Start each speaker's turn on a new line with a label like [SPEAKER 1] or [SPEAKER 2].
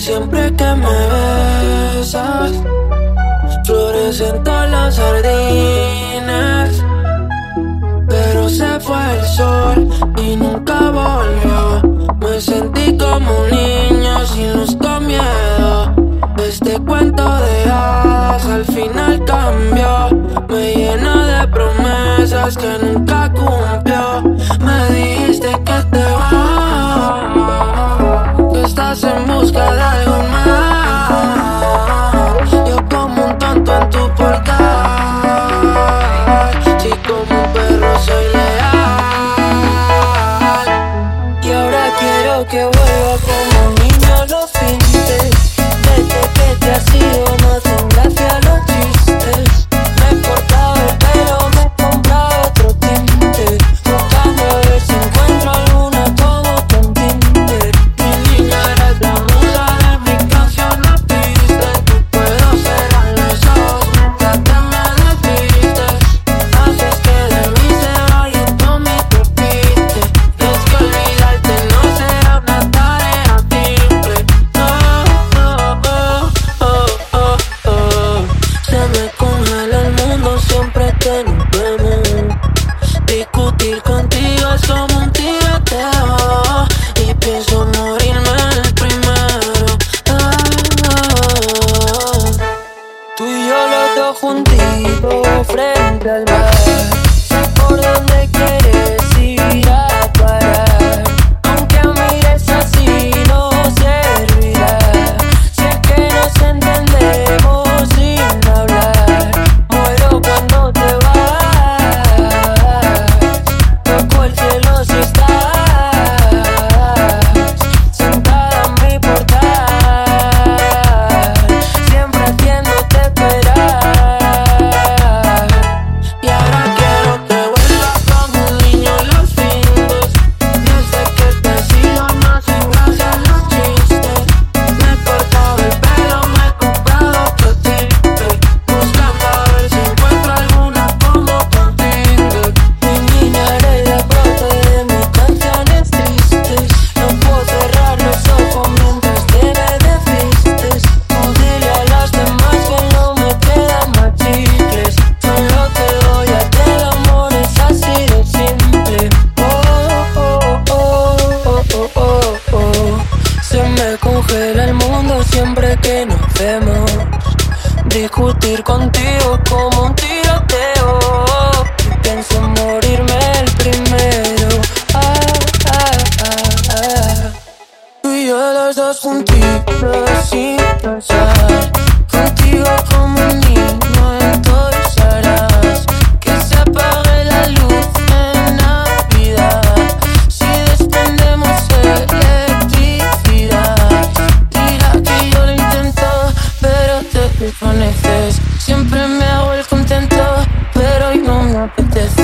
[SPEAKER 1] siempre que me besas, florecen todas las sardinas. Pero se fue el sol y nunca volvió. Me sentí como un niño sin luz con miedo. Este cuento de hadas al final cambió. Me llena de promesas que nunca cumplió. Me dijiste que te vas. como un tiroteo. Yo pienso morirme el primero. Ah, ah, ah, ah. Tú y yo los dos juntitos sin pensar. up with this